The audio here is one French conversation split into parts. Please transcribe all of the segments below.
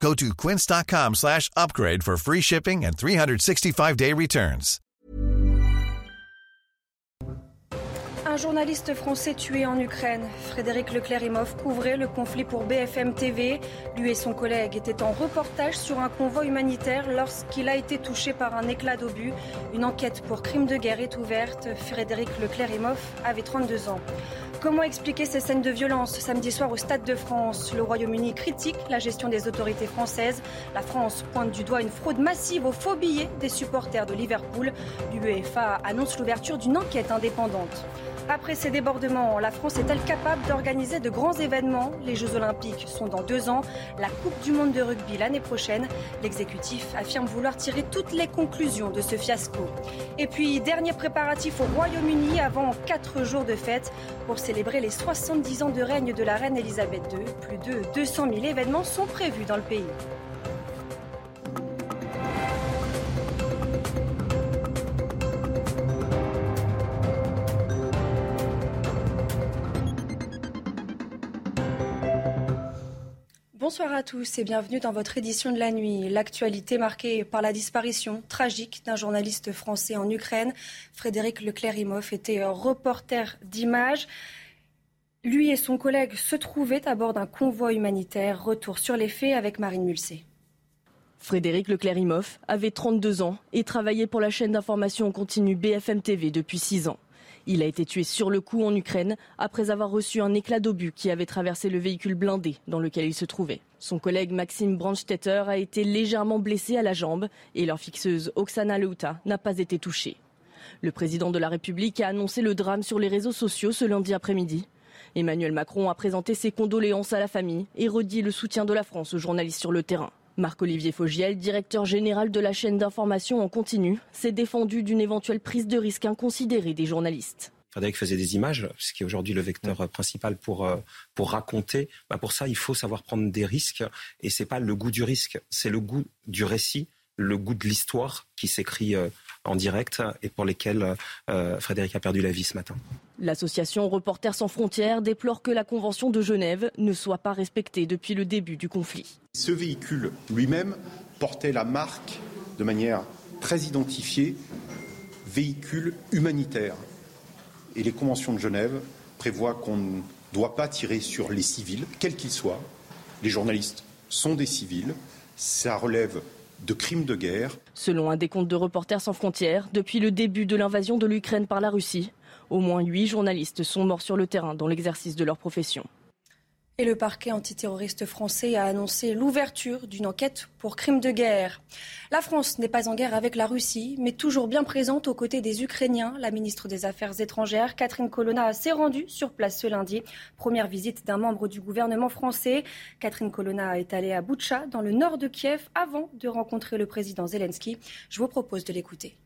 Go to quince.com slash upgrade for free shipping and 365-day returns. Un journaliste français tué en Ukraine. Frédéric Leclerc-Imhoff couvrait le conflit pour BFM TV. Lui et son collègue étaient en reportage sur un convoi humanitaire lorsqu'il a été touché par un éclat d'obus. Une enquête pour crime de guerre est ouverte. Frédéric Leclerc-Imhoff avait 32 ans. Comment expliquer ces scènes de violence samedi soir au Stade de France? Le Royaume-Uni critique la gestion des autorités françaises. La France pointe du doigt une fraude massive aux faux billets des supporters de Liverpool. L'UEFA annonce l'ouverture d'une enquête indépendante. Après ces débordements, la France est-elle capable d'organiser de grands événements? Les Jeux Olympiques sont dans deux ans, la Coupe du Monde de rugby l'année prochaine. L'exécutif affirme vouloir tirer toutes les conclusions de ce fiasco. Et puis, dernier préparatif au Royaume-Uni avant quatre jours de fête pour célébrer les 70 ans de règne de la reine Elisabeth II. Plus de 200 000 événements sont prévus dans le pays. Bonsoir à tous et bienvenue dans votre édition de la nuit. L'actualité marquée par la disparition tragique d'un journaliste français en Ukraine. Frédéric Leclerc-Imhoff était reporter d'images. Lui et son collègue se trouvaient à bord d'un convoi humanitaire. Retour sur les faits avec Marine Mulsé. Frédéric Leclerc-Imhoff avait 32 ans et travaillait pour la chaîne d'information en continu BFM TV depuis 6 ans. Il a été tué sur le coup en Ukraine après avoir reçu un éclat d'obus qui avait traversé le véhicule blindé dans lequel il se trouvait. Son collègue Maxime Brandstetter a été légèrement blessé à la jambe et leur fixeuse Oksana Leuta n'a pas été touchée. Le président de la République a annoncé le drame sur les réseaux sociaux ce lundi après-midi. Emmanuel Macron a présenté ses condoléances à la famille et redit le soutien de la France aux journalistes sur le terrain. Marc-Olivier Fogiel, directeur général de la chaîne d'information en continu, s'est défendu d'une éventuelle prise de risque inconsidérée des journalistes. Frédéric faisait des images, ce qui est aujourd'hui le vecteur principal pour, euh, pour raconter. Bah pour ça, il faut savoir prendre des risques. Et c'est pas le goût du risque, c'est le goût du récit, le goût de l'histoire qui s'écrit euh, en direct et pour lesquels euh, Frédéric a perdu la vie ce matin. L'association Reporters sans frontières déplore que la Convention de Genève ne soit pas respectée depuis le début du conflit. Ce véhicule lui-même portait la marque de manière très identifiée véhicule humanitaire. Et les conventions de Genève prévoient qu'on ne doit pas tirer sur les civils, quels qu'ils soient. Les journalistes sont des civils. Ça relève de crimes de guerre. Selon un décompte de Reporters sans frontières, depuis le début de l'invasion de l'Ukraine par la Russie, au moins huit journalistes sont morts sur le terrain dans l'exercice de leur profession. Et le parquet antiterroriste français a annoncé l'ouverture d'une enquête pour crimes de guerre. La France n'est pas en guerre avec la Russie, mais toujours bien présente aux côtés des Ukrainiens. La ministre des Affaires étrangères, Catherine Colonna, s'est rendue sur place ce lundi. Première visite d'un membre du gouvernement français. Catherine Colonna est allée à Boutcha, dans le nord de Kiev, avant de rencontrer le président Zelensky. Je vous propose de l'écouter.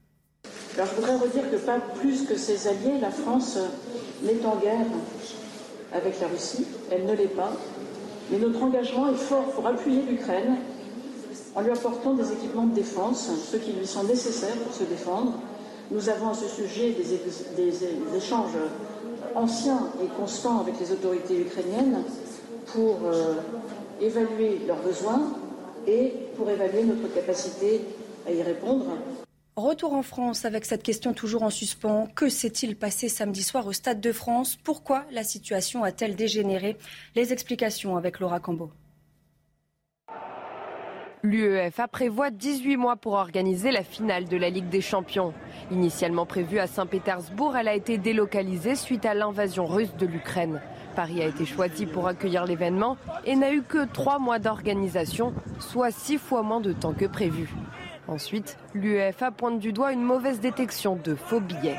Alors je voudrais redire que pas plus que ses alliés, la France n'est en guerre avec la Russie, elle ne l'est pas, mais notre engagement est fort pour appuyer l'Ukraine en lui apportant des équipements de défense, ceux qui lui sont nécessaires pour se défendre. Nous avons à ce sujet des, échanges anciens et constants avec les autorités ukrainiennes pour euh, évaluer leurs besoins et pour évaluer notre capacité à y répondre. Retour en France avec cette question toujours en suspens. Que s'est-il passé samedi soir au Stade de France? Pourquoi la situation a-t-elle dégénéré? Les explications avec Laura Cambo. L'UEFA prévoit 18 mois pour organiser la finale de la Ligue des Champions. Initialement prévue à Saint-Pétersbourg, elle a été délocalisée suite à l'invasion russe de l'Ukraine. Paris a été choisi pour accueillir l'événement et n'a eu que trois mois d'organisation, soit six fois moins de temps que prévu. Ensuite, l'UEFA pointe du doigt une mauvaise détection de faux billets.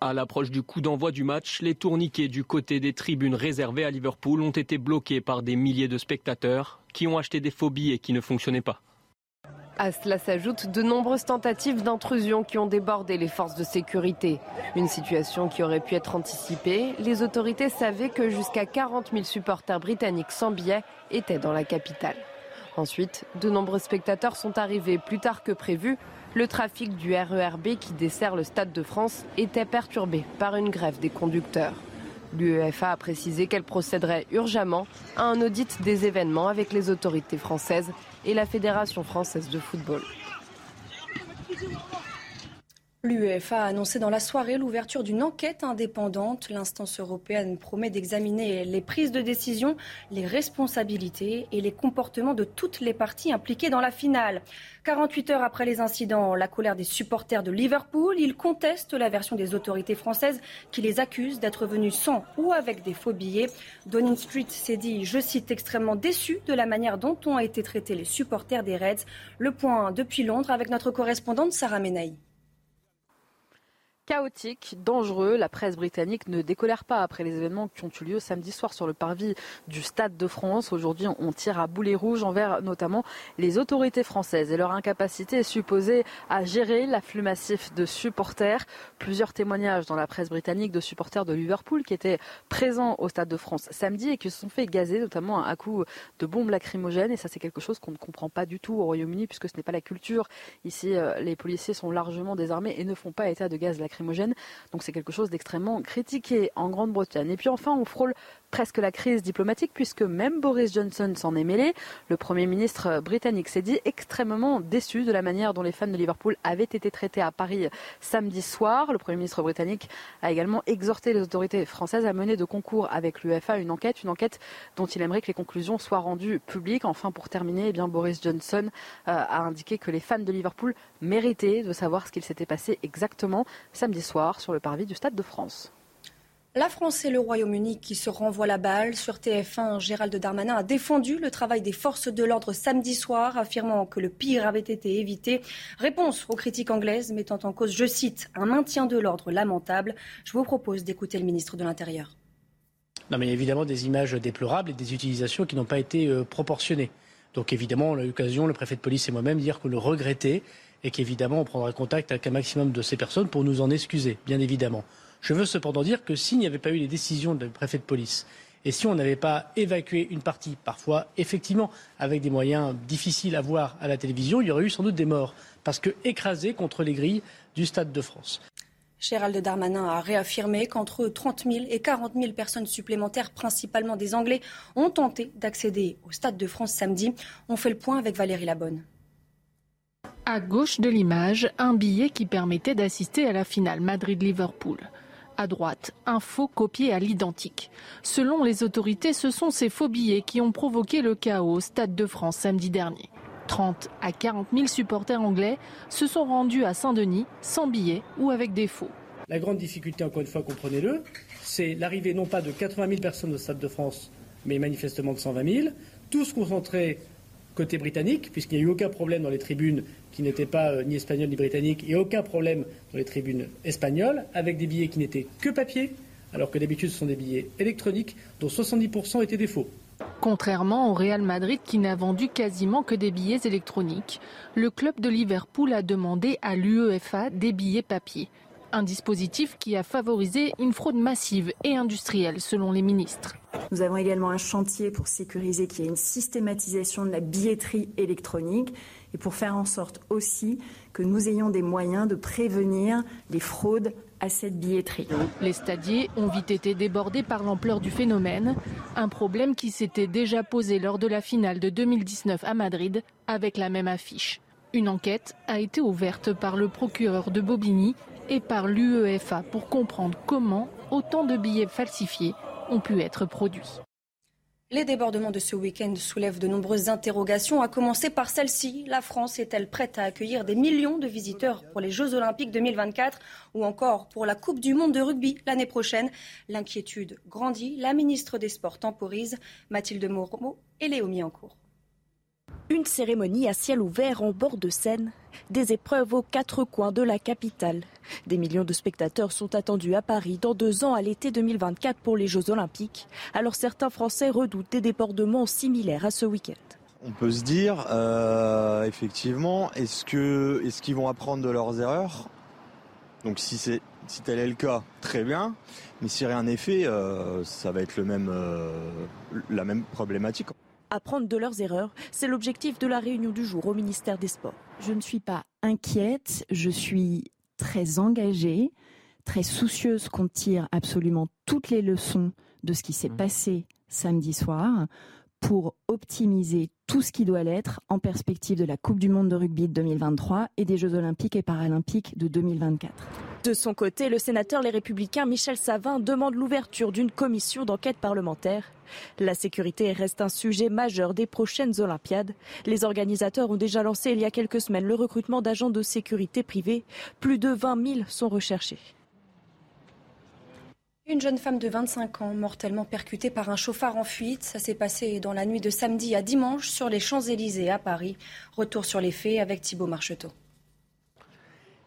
À l'approche du coup d'envoi du match, les tourniquets du côté des tribunes réservées à Liverpool ont été bloqués par des milliers de spectateurs qui ont acheté des faux billets qui ne fonctionnaient pas. À cela s'ajoutent de nombreuses tentatives d'intrusion qui ont débordé les forces de sécurité. Une situation qui aurait pu être anticipée. Les autorités savaient que jusqu'à 40 000 supporters britanniques sans billets étaient dans la capitale. Ensuite, de nombreux spectateurs sont arrivés plus tard que prévu. Le trafic du RERB qui dessert le Stade de France était perturbé par une grève des conducteurs. L'UEFA a précisé qu'elle procéderait urgemment à un audit des événements avec les autorités françaises et la Fédération française de football. L'UEFA a annoncé dans la soirée l'ouverture d'une enquête indépendante. L'instance européenne promet d'examiner les prises de décision, les responsabilités et les comportements de toutes les parties impliquées dans la finale. 48 heures après les incidents, la colère des supporters de Liverpool, ils contestent la version des autorités françaises qui les accusent d'être venus sans ou avec des faux billets. Downing Street s'est dit, je cite, extrêmement déçu de la manière dont ont été traités les supporters des Reds. Le point depuis Londres avec notre correspondante Sarah Menaï chaotique, dangereux. La presse britannique ne décolère pas après les événements qui ont eu lieu samedi soir sur le parvis du Stade de France. Aujourd'hui, on tire à boulet rouge envers notamment les autorités françaises et leur incapacité est supposée à gérer l'afflux massif de supporters. Plusieurs témoignages dans la presse britannique de supporters de Liverpool qui étaient présents au Stade de France samedi et qui se sont fait gazer notamment à coup de bombes lacrymogènes. Et ça, c'est quelque chose qu'on ne comprend pas du tout au Royaume-Uni puisque ce n'est pas la culture. Ici, euh, les policiers sont largement désarmés et ne font pas état de gaz lacrymogène donc c'est quelque chose d'extrêmement critiqué en Grande-Bretagne. Et puis enfin, on frôle presque la crise diplomatique puisque même Boris Johnson s'en est mêlé. Le Premier ministre britannique s'est dit extrêmement déçu de la manière dont les fans de Liverpool avaient été traités à Paris samedi soir. Le Premier ministre britannique a également exhorté les autorités françaises à mener de concours avec l'UFA une enquête, une enquête dont il aimerait que les conclusions soient rendues publiques. Enfin, pour terminer, eh Boris Johnson euh, a indiqué que les fans de Liverpool méritaient de savoir ce qu'il s'était passé exactement samedi soir sur le parvis du Stade de France. La France et le Royaume-Uni qui se renvoient la balle. Sur TF1, Gérald Darmanin a défendu le travail des forces de l'ordre samedi soir, affirmant que le pire avait été évité. Réponse aux critiques anglaises mettant en cause, je cite, un maintien de l'ordre lamentable. Je vous propose d'écouter le ministre de l'Intérieur. Non, mais évidemment des images déplorables et des utilisations qui n'ont pas été euh, proportionnées. Donc évidemment, on a eu l'occasion, le préfet de police et moi-même, dire que le regrettait et qu'évidemment, on prendra contact avec un maximum de ces personnes pour nous en excuser, bien évidemment. Je veux cependant dire que s'il n'y avait pas eu les décisions du préfet de police et si on n'avait pas évacué une partie, parfois effectivement avec des moyens difficiles à voir à la télévision, il y aurait eu sans doute des morts, parce que écrasés contre les grilles du Stade de France. Gérald Darmanin a réaffirmé qu'entre 30 000 et 40 000 personnes supplémentaires, principalement des Anglais, ont tenté d'accéder au Stade de France samedi. On fait le point avec Valérie Labonne. À gauche de l'image, un billet qui permettait d'assister à la finale Madrid-Liverpool à droite, un faux copié à l'identique. Selon les autorités, ce sont ces faux billets qui ont provoqué le chaos au Stade de France samedi dernier. 30 à 40 000 supporters anglais se sont rendus à Saint-Denis sans billets ou avec des faux. La grande difficulté, encore une fois, comprenez-le, c'est l'arrivée non pas de 80 000 personnes au Stade de France, mais manifestement de 120 000, tous concentrés côté britannique, puisqu'il n'y a eu aucun problème dans les tribunes qui n'étaient pas euh, ni espagnols ni britanniques, et aucun problème dans les tribunes espagnoles, avec des billets qui n'étaient que papier, alors que d'habitude ce sont des billets électroniques, dont 70% étaient des faux. Contrairement au Real Madrid qui n'a vendu quasiment que des billets électroniques, le club de Liverpool a demandé à l'UEFA des billets papier. Un dispositif qui a favorisé une fraude massive et industrielle selon les ministres. Nous avons également un chantier pour sécuriser qu'il y ait une systématisation de la billetterie électronique et pour faire en sorte aussi que nous ayons des moyens de prévenir les fraudes à cette billetterie. Les stadiers ont vite été débordés par l'ampleur du phénomène, un problème qui s'était déjà posé lors de la finale de 2019 à Madrid avec la même affiche. Une enquête a été ouverte par le procureur de Bobigny et par l'UEFA pour comprendre comment autant de billets falsifiés ont pu être produits. Les débordements de ce week-end soulèvent de nombreuses interrogations, à commencer par celle-ci. La France est-elle prête à accueillir des millions de visiteurs pour les Jeux Olympiques 2024 ou encore pour la Coupe du Monde de rugby l'année prochaine? L'inquiétude grandit. La ministre des Sports temporise. Mathilde Moreau et Léo Miancourt. Une cérémonie à ciel ouvert en bord de Seine, des épreuves aux quatre coins de la capitale. Des millions de spectateurs sont attendus à Paris dans deux ans à l'été 2024 pour les Jeux Olympiques. Alors certains Français redoutent des débordements similaires à ce week-end. On peut se dire, euh, effectivement, est-ce qu'ils vont apprendre de leurs erreurs? Donc si c'est si tel est le cas, très bien. Mais si rien n'est fait, ça va être le même euh, la même problématique. Apprendre de leurs erreurs, c'est l'objectif de la réunion du jour au ministère des Sports. Je ne suis pas inquiète, je suis très engagée, très soucieuse qu'on tire absolument toutes les leçons de ce qui s'est mmh. passé samedi soir pour optimiser tout ce qui doit l'être en perspective de la Coupe du Monde de rugby de 2023 et des Jeux Olympiques et Paralympiques de 2024. De son côté, le sénateur Les Républicains Michel Savin demande l'ouverture d'une commission d'enquête parlementaire. La sécurité reste un sujet majeur des prochaines Olympiades. Les organisateurs ont déjà lancé il y a quelques semaines le recrutement d'agents de sécurité privés. Plus de 20 000 sont recherchés. Une jeune femme de 25 ans mortellement percutée par un chauffard en fuite. Ça s'est passé dans la nuit de samedi à dimanche sur les Champs-Élysées à Paris. Retour sur les faits avec Thibault Marcheteau.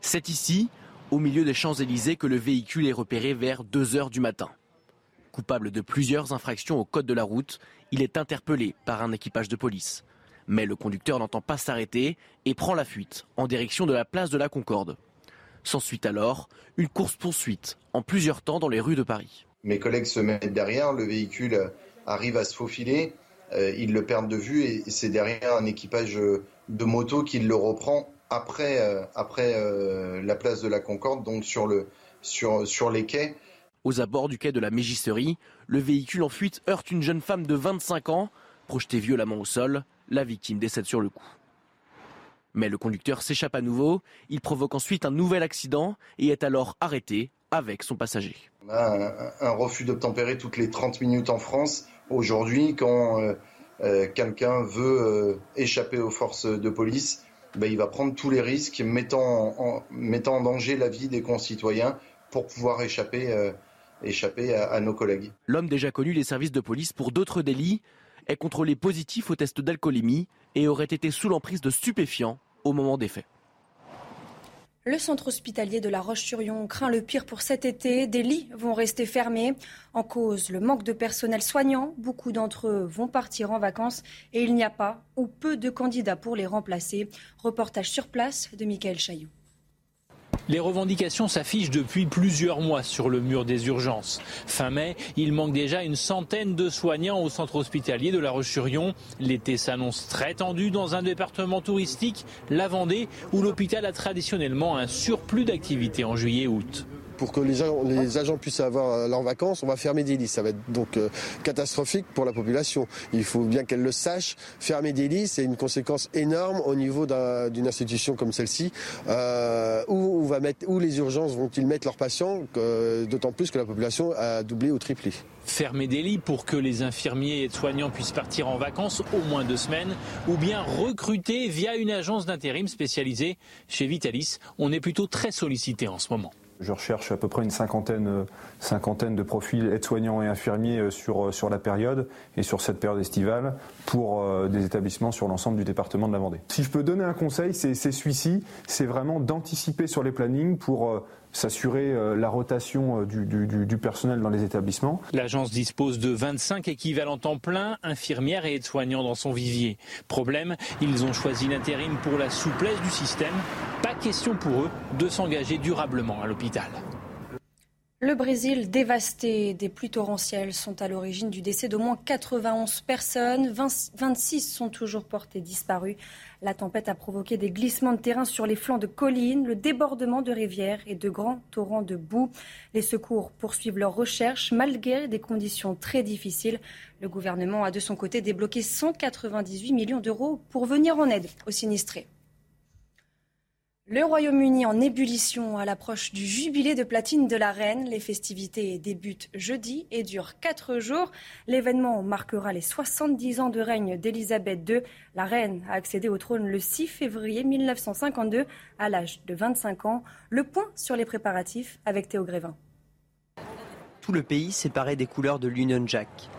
C'est ici, au milieu des Champs-Élysées, que le véhicule est repéré vers 2 heures du matin. Coupable de plusieurs infractions au code de la route, il est interpellé par un équipage de police. Mais le conducteur n'entend pas s'arrêter et prend la fuite en direction de la place de la Concorde. S'ensuit alors une course-poursuite en plusieurs temps dans les rues de Paris. Mes collègues se mettent derrière, le véhicule arrive à se faufiler, euh, ils le perdent de vue et c'est derrière un équipage de moto qui le reprend après, euh, euh, la place de la Concorde, donc sur les quais. Aux abords du quai de la Mégisserie, le véhicule en fuite heurte une jeune femme de 25 ans, projetée violemment au sol. La victime décède sur le coup. Mais le conducteur s'échappe à nouveau, il provoque ensuite un nouvel accident et est alors arrêté avec son passager. On a un, refus d'obtempérer toutes les 30 minutes en France. Aujourd'hui, quand euh, euh, quelqu'un veut euh, échapper aux forces de police, ben, il va prendre tous les risques, mettant en, mettant en danger la vie des concitoyens pour pouvoir échapper, échapper à, à nos collègues. L'homme déjà connu des services de police pour d'autres délits est contrôlé positif au test d'alcoolémie et aurait été sous l'emprise de stupéfiants au moment des faits. Le centre hospitalier de La Roche-sur-Yon craint le pire pour cet été. Des lits vont rester fermés. En cause, le manque de personnel soignant. Beaucoup d'entre eux vont partir en vacances et il n'y a pas ou peu de candidats pour les remplacer. Reportage sur place de Michael Chailloux. Les revendications s'affichent depuis plusieurs mois sur le mur des urgences. Fin mai, il manque déjà une centaine de soignants au centre hospitalier de La Roche-sur-Yon. L'été s'annonce très tendu dans un département touristique, la Vendée, où l'hôpital a traditionnellement un surplus d'activité en juillet-août pour que les, agents puissent avoir euh, leurs vacances, on va fermer des lits. Ça va être donc euh, catastrophique pour la population. Il faut bien qu'elle le sache. Fermer des lits, c'est une conséquence énorme au niveau d'une institution comme celle-ci, euh, où, où les urgences vont-ils mettre leurs patients, d'autant plus que la population a doublé ou triplé. Fermer des lits pour que les infirmiers et soignants puissent partir en vacances au moins deux semaines, ou bien recruter via une agence d'intérim spécialisée. Chez Vitalis, on est plutôt très sollicité en ce moment. Je recherche à peu près une cinquantaine, euh, de profils aides-soignants et infirmiers euh, sur, euh, sur la période et sur cette période estivale pour des établissements sur l'ensemble du département de la Vendée. Si je peux donner un conseil, c'est celui-ci, c'est vraiment d'anticiper sur les plannings pour s'assurer euh, la rotation euh, du, personnel dans les établissements. L'agence dispose de 25 équivalents temps plein, infirmières et aides-soignants dans son vivier. Problème, ils ont choisi l'intérim pour la souplesse du système. Pas question pour eux de s'engager durablement à l'hôpital. Le Brésil dévasté, des pluies torrentielles sont à l'origine du décès d'au moins 91 personnes. 26 sont toujours portées disparues. La tempête a provoqué des glissements de terrain sur les flancs de collines, le débordement de rivières et de grands torrents de boue. Les secours poursuivent leurs recherches malgré des conditions très difficiles. Le gouvernement a de son côté débloqué 198 millions d'euros pour venir en aide aux sinistrés. Le Royaume-Uni en ébullition à l'approche du jubilé de platine de la reine. Les festivités débutent jeudi et durent quatre jours. L'événement marquera les 70 ans de règne d'Élisabeth II. La reine a accédé au trône le 6 février 1952 à l'âge de 25 ans. Le point sur les préparatifs avec Théo Grévin. Tout le pays s'est paré des couleurs de l'Union Jack.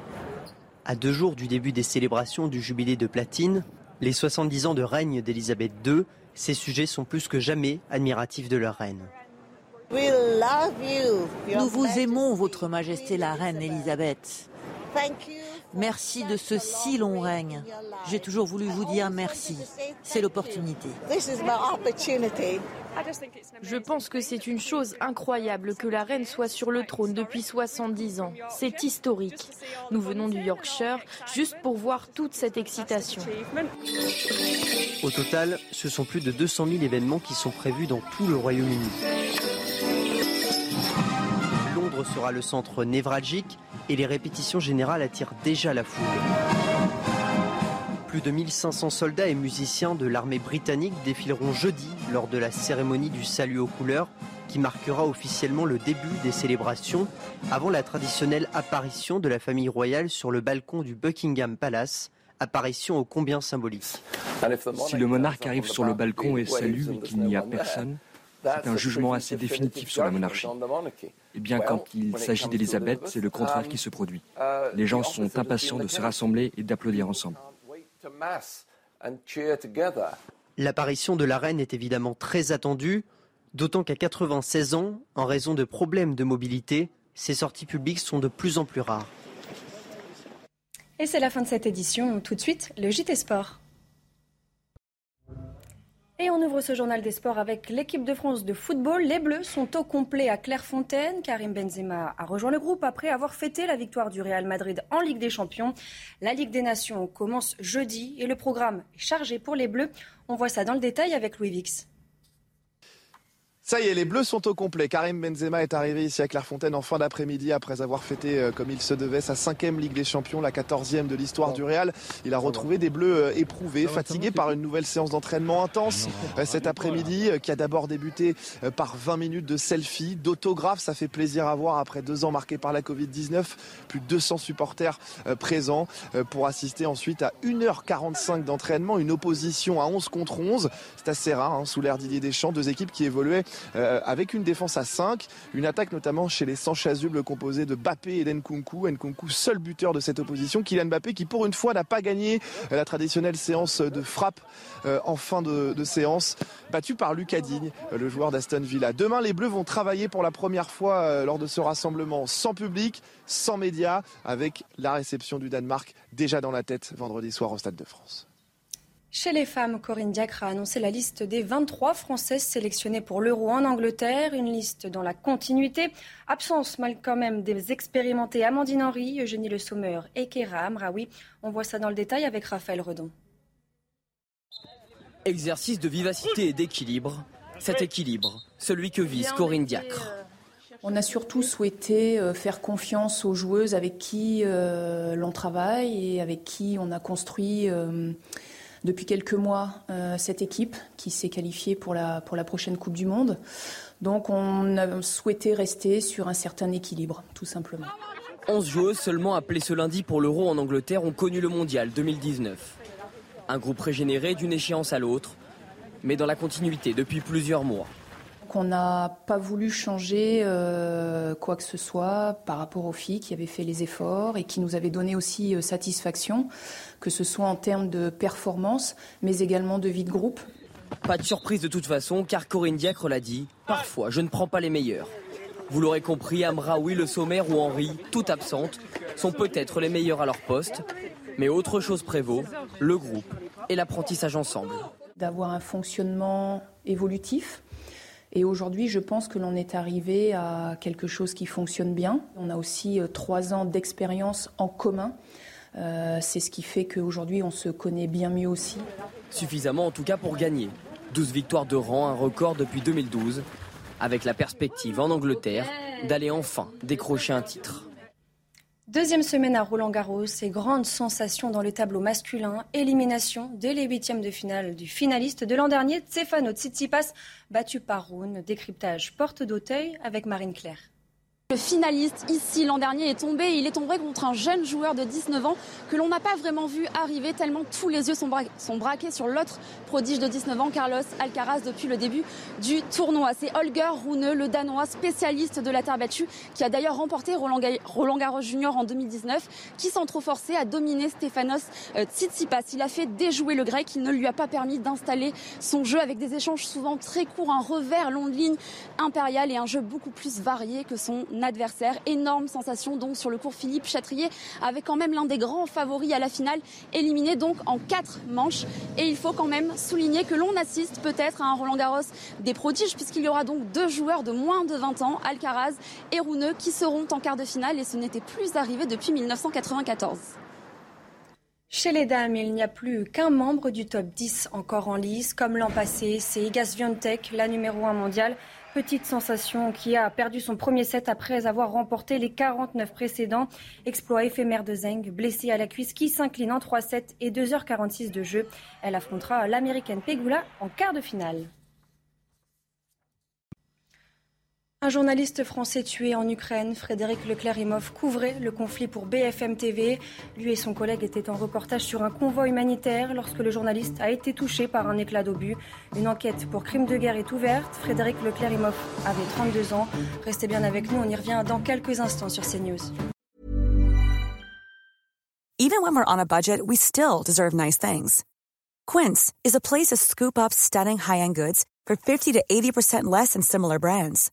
À deux jours du début des célébrations du jubilé de platine, les 70 ans de règne d'Élisabeth II ces sujets sont plus que jamais admiratifs de leur reine. Nous vous aimons, Votre Majesté la Reine Elisabeth. Merci de ce si long règne. J'ai toujours voulu vous dire merci. C'est l'opportunité. Je pense que c'est une chose incroyable que la reine soit sur le trône depuis 70 ans. C'est historique. Nous venons du Yorkshire juste pour voir toute cette excitation. Au total, ce sont plus de 200 000 événements qui sont prévus dans tout le Royaume-Uni. Londres sera le centre névralgique et les répétitions générales attirent déjà la foule. Plus de 1500 soldats et musiciens de l'armée britannique défileront jeudi lors de la cérémonie du salut aux couleurs qui marquera officiellement le début des célébrations avant la traditionnelle apparition de la famille royale sur le balcon du Buckingham Palace, apparition ô combien symbolique. Si le monarque arrive sur le balcon et salue et qu'il n'y a personne, c'est un jugement assez définitif sur la monarchie. Et bien quand il s'agit d'Elisabeth, c'est le contraire qui se produit. Les gens sont impatients de se rassembler et d'applaudir ensemble. L'apparition de la reine est évidemment très attendue, d'autant qu'à 96 ans, en raison de problèmes de mobilité, ses sorties publiques sont de plus en plus rares. Et c'est la fin de cette édition. Tout de suite, le JT Sport. Et on ouvre ce journal des sports avec l'équipe de France de football. Les Bleus sont au complet à Clairefontaine. Karim Benzema a rejoint le groupe après avoir fêté la victoire du Real Madrid en Ligue des Champions. La Ligue des Nations commence jeudi et le programme est chargé pour les Bleus. On voit ça dans le détail avec Louis Vix. Ça y est, les Bleus sont au complet. Karim Benzema est arrivé ici à Clairefontaine en fin d'après-midi après avoir fêté euh, comme il se devait sa cinquième Ligue des Champions, la quatorzième de l'histoire du Real. Il a retrouvé des Bleus euh, éprouvés, fatigués par une nouvelle séance d'entraînement intense euh, cet après-midi qui a d'abord débuté par 20 minutes de selfie, d'autographes. Ça fait plaisir à voir après deux ans marqués par la Covid-19. Plus de 200 supporters présents pour assister ensuite à 1h45 d'entraînement, une opposition à 11 contre 11. C'est assez rare hein, sous l'ère Didier Deschamps, deux équipes qui évoluaient euh, avec une défense à 5, une attaque notamment chez les sans chasubles composée de Bappé et d'Enkunku. Nkunku, seul buteur de cette opposition. Kylian Mbappé qui pour une fois n'a pas gagné la traditionnelle séance de frappe euh, en fin de, séance, battu par Lucas Digne, le joueur d'Aston Villa. Demain, les Bleus vont travailler pour la première fois euh, lors de ce rassemblement sans public, sans médias, avec la réception du Danemark déjà dans la tête vendredi soir au Stade de France. Chez les femmes, Corinne Diacre a annoncé la liste des 23 Françaises sélectionnées pour l'Euro en Angleterre, une liste dans la continuité. Absence mal quand même des expérimentés Amandine Henry, Eugénie Le Sommer et Kéra Amraoui. On voit ça dans le détail avec Raphaël Redon. Exercice de vivacité et d'équilibre. Cet équilibre, celui que vise Corinne Diacre. On a surtout souhaité euh, faire confiance aux joueuses avec qui euh, l'on travaille et avec qui on a construit euh, depuis quelques mois euh, cette équipe qui s'est qualifiée pour la, pour la prochaine Coupe du Monde. Donc on a souhaité rester sur un certain équilibre, tout simplement. 11 joueuses seulement appelées ce lundi pour l'Euro en Angleterre ont connu le Mondial 2019. Un groupe régénéré d'une échéance à l'autre, mais dans la continuité depuis plusieurs mois qu'on n'a pas voulu changer euh, quoi que ce soit par rapport aux filles qui avaient fait les efforts et qui nous avaient donné aussi euh, satisfaction, que ce soit en termes de performance, mais également de vie de groupe. Pas de surprise de toute façon, car Corinne Diacre l'a dit, parfois je ne prends pas les meilleurs. Vous l'aurez compris, Amraoui, Le Sommer ou Henri, toutes absentes, sont peut-être les meilleurs à leur poste, mais autre chose prévaut, le groupe et l'apprentissage ensemble. D'avoir un fonctionnement évolutif, et aujourd'hui, je pense que l'on est arrivé à quelque chose qui fonctionne bien. On a aussi euh, trois ans d'expérience en commun. Euh, c'est ce qui fait qu'aujourd'hui, on se connaît bien mieux aussi. Suffisamment en tout cas pour gagner. 12 victoires de rang, un record depuis 2012, avec la perspective en Angleterre d'aller enfin décrocher un titre. Deuxième semaine à Roland Garros et grande sensation dans le tableau masculin. Élimination dès les huitièmes de finale du finaliste de l'an dernier, Stefano Tsitsipas, battu par Rune. Décryptage porte d'Auteuil avec Marine Claire. Le finaliste ici l'an dernier est tombé. Il est tombé contre un jeune joueur de 19 ans que l'on n'a pas vraiment vu arriver tellement tous les yeux sont, braqués sur l'autre prodige de 19 ans, Carlos Alcaraz, depuis le début du tournoi. C'est Holger Rune, le Danois spécialiste de la terre battue, qui a d'ailleurs remporté Roland, Garros Junior en 2019, qui sans trop forcer a dominé Stefanos euh, Tsitsipas. Il a fait déjouer le grec, il ne lui a pas permis d'installer son jeu avec des échanges souvent très courts, un revers long de ligne impérial et un jeu beaucoup plus varié que son adversaire. Énorme sensation donc sur le cours Philippe Chatrier avec quand même l'un des grands favoris à la finale, éliminé donc en quatre manches. Et il faut quand même souligner que l'on assiste peut-être à un Roland Garros des prodiges puisqu'il y aura donc deux joueurs de moins de 20 ans, Alcaraz et Rouneux, qui seront en quart de finale et ce n'était plus arrivé depuis 1994. Chez les dames, il n'y a plus qu'un membre du top 10 encore en lice. Comme l'an passé, c'est Iga Swiatek, la numéro 1 mondiale. Petite sensation qui a perdu son premier set après avoir remporté les 49 précédents. Exploit éphémère de Zeng, blessée à la cuisse, qui s'incline en 3-7 et 2h46 de jeu. Elle affrontera l'américaine Pegula en quart de finale. Un journaliste français tué en Ukraine, Frédéric Leclerc-Imov, couvrait le conflit pour BFM TV. Lui et son collègue étaient en reportage sur un convoi humanitaire lorsque le journaliste a été touché par un éclat d'obus. Une enquête pour crime de guerre est ouverte. Frédéric Leclerc-Imov avait 32 ans. Restez bien avec nous, on y revient dans quelques instants sur CNews. Even when we're on a budget, we still deserve nice things. Quince is a place to scoop up stunning high-end goods for 50 to 80% less than similar brands.